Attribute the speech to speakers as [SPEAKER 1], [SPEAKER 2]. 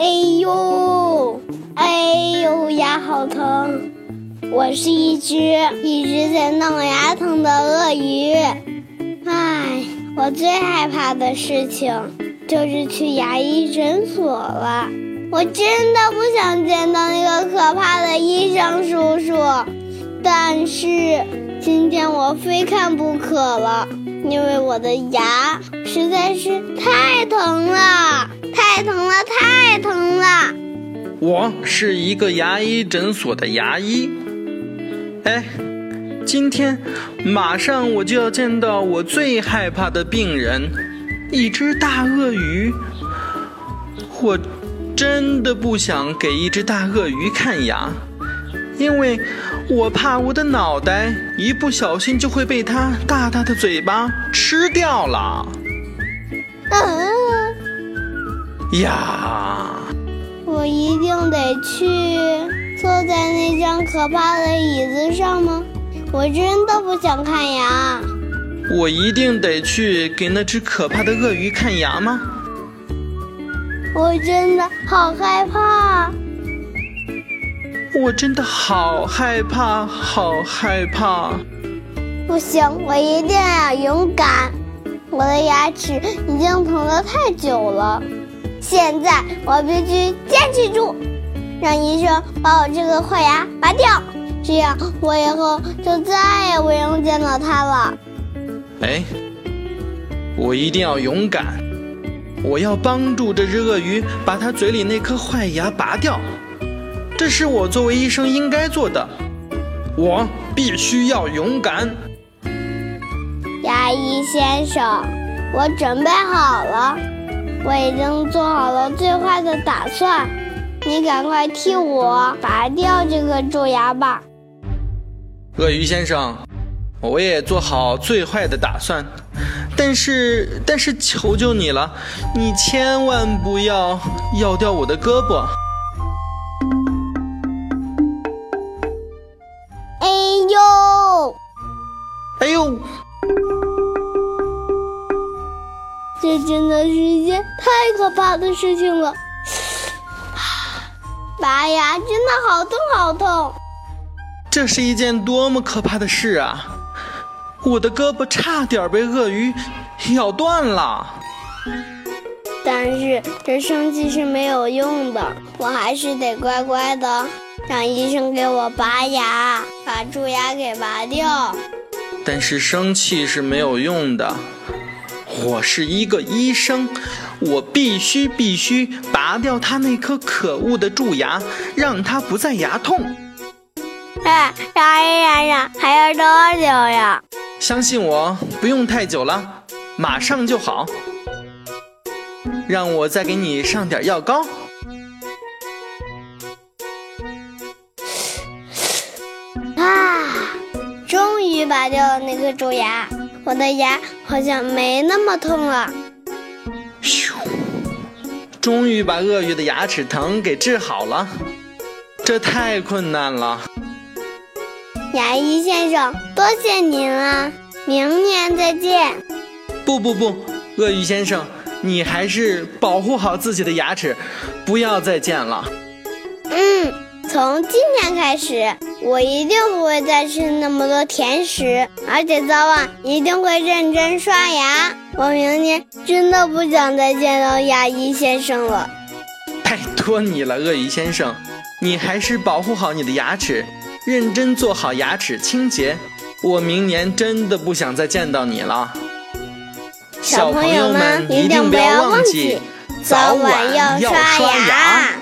[SPEAKER 1] 哎呦，哎呦，牙好疼！我是一只一直在闹牙疼的鳄鱼。唉，我最害怕的事情就是去牙医诊所了。我真的不想见到那个可怕的医生叔叔，但是今天我非看不可了，因为我的牙实在是太疼了。太疼了，太疼了！
[SPEAKER 2] 我是一个牙医诊所的牙医。哎，今天马上我就要见到我最害怕的病人——一只大鳄鱼。我真的不想给一只大鳄鱼看牙，因为我怕我的脑袋一不小心就会被它大大的嘴巴吃掉了。嗯。呀！
[SPEAKER 1] 我一定得去坐在那张可怕的椅子上吗？我真的不想看牙。
[SPEAKER 2] 我一定得去给那只可怕的鳄鱼看牙吗？
[SPEAKER 1] 我真的好害怕。
[SPEAKER 2] 我真的好害怕，好害怕。
[SPEAKER 1] 不行，我一定要勇敢。我的牙齿已经疼得太久了。现在我必须坚持住，让医生把我这个坏牙拔掉，这样我以后就再也不用见到他了。
[SPEAKER 2] 哎，我一定要勇敢，我要帮助这只鳄鱼把它嘴里那颗坏牙拔掉，这是我作为医生应该做的，我必须要勇敢。
[SPEAKER 1] 牙医先生，我准备好了。我已经做好了最坏的打算，你赶快替我拔掉这个蛀牙吧。
[SPEAKER 2] 鳄鱼先生，我也做好最坏的打算，但是但是求求你了，你千万不要咬掉我的胳膊。
[SPEAKER 1] 这真的是一件太可怕的事情了，拔牙真的好痛好痛。
[SPEAKER 2] 这是一件多么可怕的事啊！我的胳膊差点被鳄鱼咬断了。
[SPEAKER 1] 但是这生气是没有用的，我还是得乖乖的让医生给我拔牙，把蛀牙给拔掉。
[SPEAKER 2] 但是生气是没有用的。我是一个医生，我必须必须拔掉他那颗可恶的蛀牙，让他不再牙痛。
[SPEAKER 1] 哎，牙医先生还要多久呀？
[SPEAKER 2] 相信我，不用太久了，马上就好。让我再给你上点药膏。
[SPEAKER 1] 啊，终于拔掉了那颗蛀牙。我的牙好像没那么痛了。
[SPEAKER 2] 咻！终于把鳄鱼的牙齿疼给治好了，这太困难了。
[SPEAKER 1] 牙医先生，多谢您了，明年再见。
[SPEAKER 2] 不不不，鳄鱼先生，你还是保护好自己的牙齿，不要再见了。
[SPEAKER 1] 嗯，从今天开始。我一定不会再吃那么多甜食，而且早晚一定会认真刷牙。我明年真的不想再见到牙医先生了。
[SPEAKER 2] 拜托你了，鳄鱼先生，你还是保护好你的牙齿，认真做好牙齿清洁。我明年真的不想再见到你了。
[SPEAKER 1] 小朋友们一定不要忘记，早晚要刷牙。